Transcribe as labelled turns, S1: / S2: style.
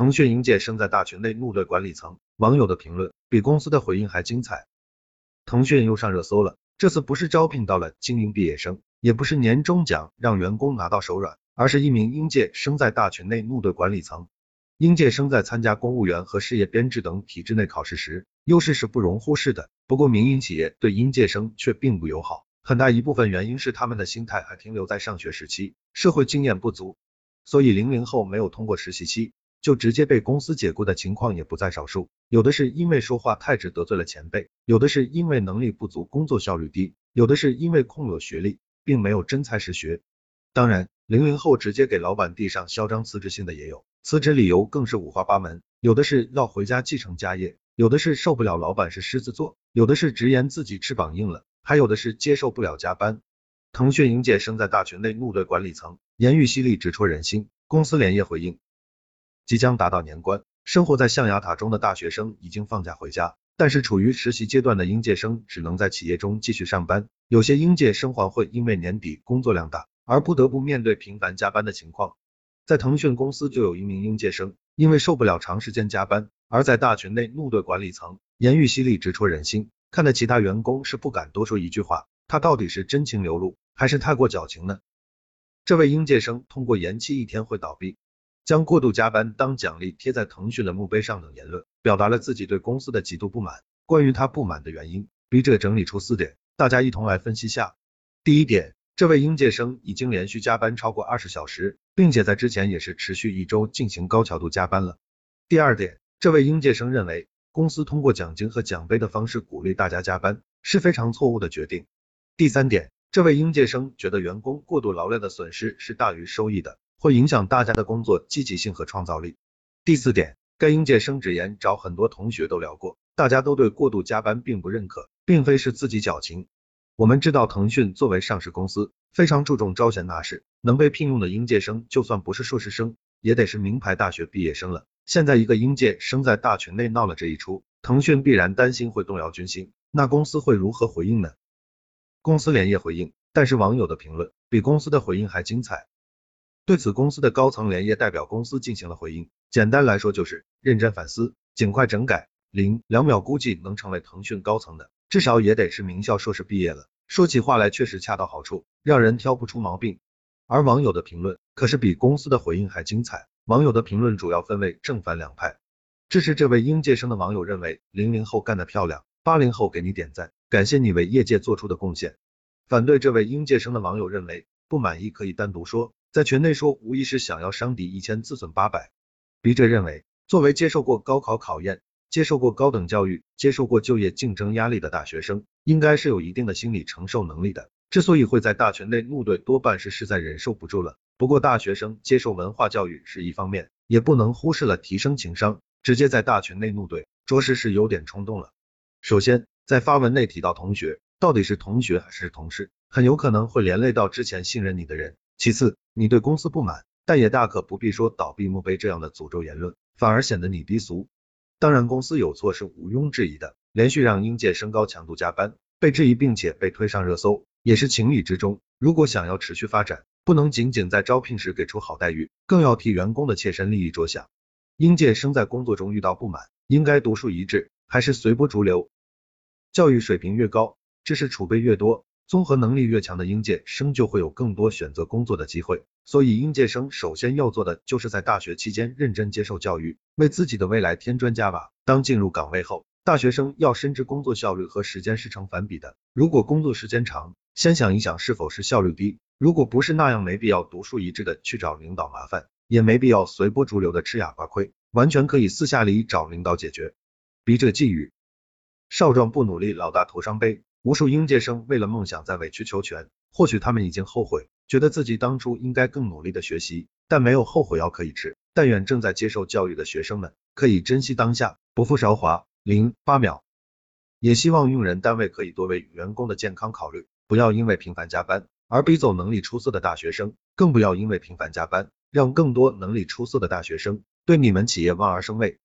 S1: 腾讯应届生在大群内怒怼管理层，网友的评论比公司的回应还精彩。腾讯又上热搜了，这次不是招聘到了精英毕业生，也不是年终奖让员工拿到手软，而是一名应届生在大群内怒怼管理层。应届生在参加公务员和事业编制等体制内考试时，优势是不容忽视的。不过，民营企业对应届生却并不友好，很大一部分原因是他们的心态还停留在上学时期，社会经验不足，所以零零后没有通过实习期就直接被公司解雇的情况也不在少数。有的是因为说话太直得罪了前辈，有的是因为能力不足，工作效率低，有的是因为空有学历，并没有真才实学。当然，零零后直接给老板递上嚣张辞职信的也有。辞职理由更是五花八门，有的是要回家继承家业，有的是受不了老板是狮子座，有的是直言自己翅膀硬了，还有的是接受不了加班。腾讯应届生在大群内怒怼管理层，言语犀利，直戳人心。公司连夜回应，即将达到年关，生活在象牙塔中的大学生已经放假回家，但是处于实习阶段的应届生只能在企业中继续上班。有些应届生还会因为年底工作量大而不得不面对频繁加班的情况。在腾讯公司就有一名应届生，因为受不了长时间加班，而在大群内怒怼管理层，言语犀利，直戳人心，看得其他员工是不敢多说一句话。他到底是真情流露，还是太过矫情呢？这位应届生通过延期一天会倒闭，将过度加班当奖励贴在腾讯的墓碑上等言论，表达了自己对公司的极度不满。关于他不满的原因，笔者整理出四点，大家一同来分析下。第一点。这位应届生已经连续加班超过二十小时，并且在之前也是持续一周进行高强度加班了。第二点，这位应届生认为公司通过奖金和奖杯的方式鼓励大家加班是非常错误的决定。第三点，这位应届生觉得员工过度劳累的损失是大于收益的，会影响大家的工作积极性和创造力。第四点，该应届生直言找很多同学都聊过，大家都对过度加班并不认可，并非是自己矫情。我们知道，腾讯作为上市公司，非常注重招贤纳士，能被聘用的应届生，就算不是硕士生，也得是名牌大学毕业生了。现在一个应届生在大群内闹了这一出，腾讯必然担心会动摇军心，那公司会如何回应呢？公司连夜回应，但是网友的评论比公司的回应还精彩。对此，公司的高层连夜代表公司进行了回应，简单来说就是认真反思，尽快整改。零两秒估计能成为腾讯高层的。至少也得是名校硕士毕业了，说起话来确实恰到好处，让人挑不出毛病。而网友的评论可是比公司的回应还精彩。网友的评论主要分为正反两派。支持这位应届生的网友认为零零后干得漂亮，八零后给你点赞，感谢你为业界做出的贡献。反对这位应届生的网友认为不满意可以单独说，在群内说无疑是想要伤敌一千自损八百。笔者认为，作为接受过高考考验。接受过高等教育、接受过就业竞争压力的大学生，应该是有一定的心理承受能力的。之所以会在大群内怒怼，多半是实在忍受不住了。不过大学生接受文化教育是一方面，也不能忽视了提升情商。直接在大群内怒怼，着实是有点冲动了。首先，在发文内提到同学，到底是同学还是同事，很有可能会连累到之前信任你的人。其次，你对公司不满，但也大可不必说倒闭墓碑这样的诅咒言论，反而显得你低俗。当然，公司有错是毋庸置疑的，连续让应届生高强度加班，被质疑并且被推上热搜，也是情理之中。如果想要持续发展，不能仅仅在招聘时给出好待遇，更要替员工的切身利益着想。应届生在工作中遇到不满，应该独树一帜，还是随波逐流？教育水平越高，知识储备越多。综合能力越强的应届生就会有更多选择工作的机会，所以应届生首先要做的就是在大学期间认真接受教育，为自己的未来添砖加瓦。当进入岗位后，大学生要深知工作效率和时间是成反比的。如果工作时间长，先想一想是否是效率低。如果不是那样，没必要独树一帜的去找领导麻烦，也没必要随波逐流的吃哑巴亏，完全可以私下里找领导解决。笔者寄语：少壮不努力，老大徒伤悲。无数应届生为了梦想在委曲求全，或许他们已经后悔，觉得自己当初应该更努力的学习，但没有后悔药可以吃。但愿正在接受教育的学生们可以珍惜当下，不负韶华。零八秒，也希望用人单位可以多为员工的健康考虑，不要因为频繁加班而逼走能力出色的大学生，更不要因为频繁加班让更多能力出色的大学生对你们企业望而生畏。